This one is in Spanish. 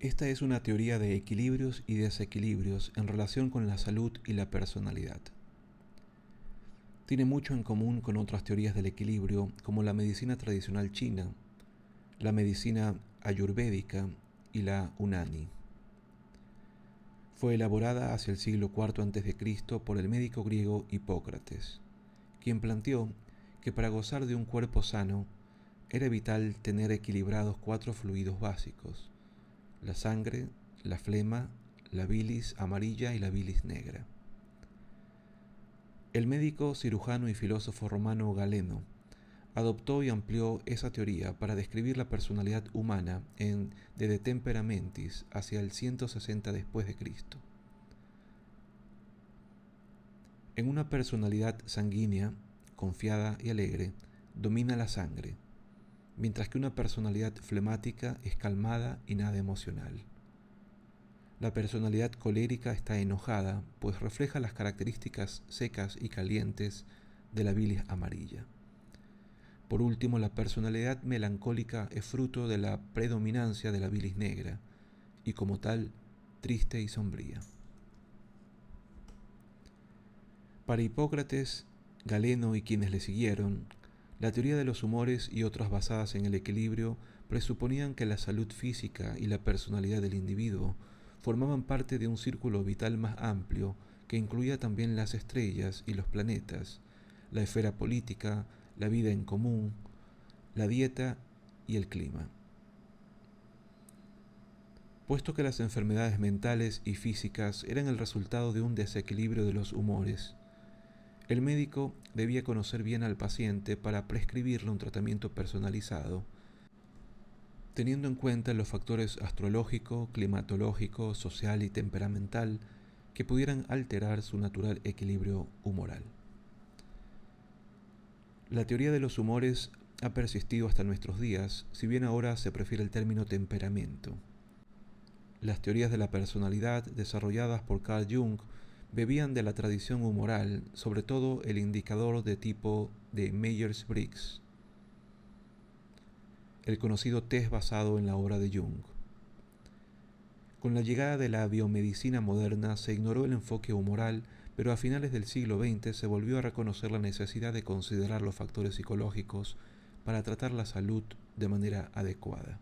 Esta es una teoría de equilibrios y desequilibrios en relación con la salud y la personalidad. Tiene mucho en común con otras teorías del equilibrio como la medicina tradicional china, la medicina ayurvédica y la unani. Fue elaborada hacia el siglo IV a.C. por el médico griego Hipócrates, quien planteó que para gozar de un cuerpo sano era vital tener equilibrados cuatro fluidos básicos, la sangre, la flema, la bilis amarilla y la bilis negra. El médico, cirujano y filósofo romano Galeno adoptó y amplió esa teoría para describir la personalidad humana en De, de Temperamentis hacia el 160 después de Cristo. En una personalidad sanguínea, confiada y alegre, domina la sangre, mientras que una personalidad flemática es calmada y nada emocional. La personalidad colérica está enojada, pues refleja las características secas y calientes de la bilis amarilla. Por último, la personalidad melancólica es fruto de la predominancia de la bilis negra, y como tal, triste y sombría. Para Hipócrates, Galeno y quienes le siguieron, la teoría de los humores y otras basadas en el equilibrio presuponían que la salud física y la personalidad del individuo formaban parte de un círculo vital más amplio que incluía también las estrellas y los planetas, la esfera política, la vida en común, la dieta y el clima. Puesto que las enfermedades mentales y físicas eran el resultado de un desequilibrio de los humores, el médico debía conocer bien al paciente para prescribirle un tratamiento personalizado, teniendo en cuenta los factores astrológico, climatológico, social y temperamental que pudieran alterar su natural equilibrio humoral. La teoría de los humores ha persistido hasta nuestros días, si bien ahora se prefiere el término temperamento. Las teorías de la personalidad desarrolladas por Carl Jung bebían de la tradición humoral, sobre todo el indicador de tipo de Myers-Briggs, el conocido test basado en la obra de Jung. Con la llegada de la biomedicina moderna se ignoró el enfoque humoral, pero a finales del siglo XX se volvió a reconocer la necesidad de considerar los factores psicológicos para tratar la salud de manera adecuada.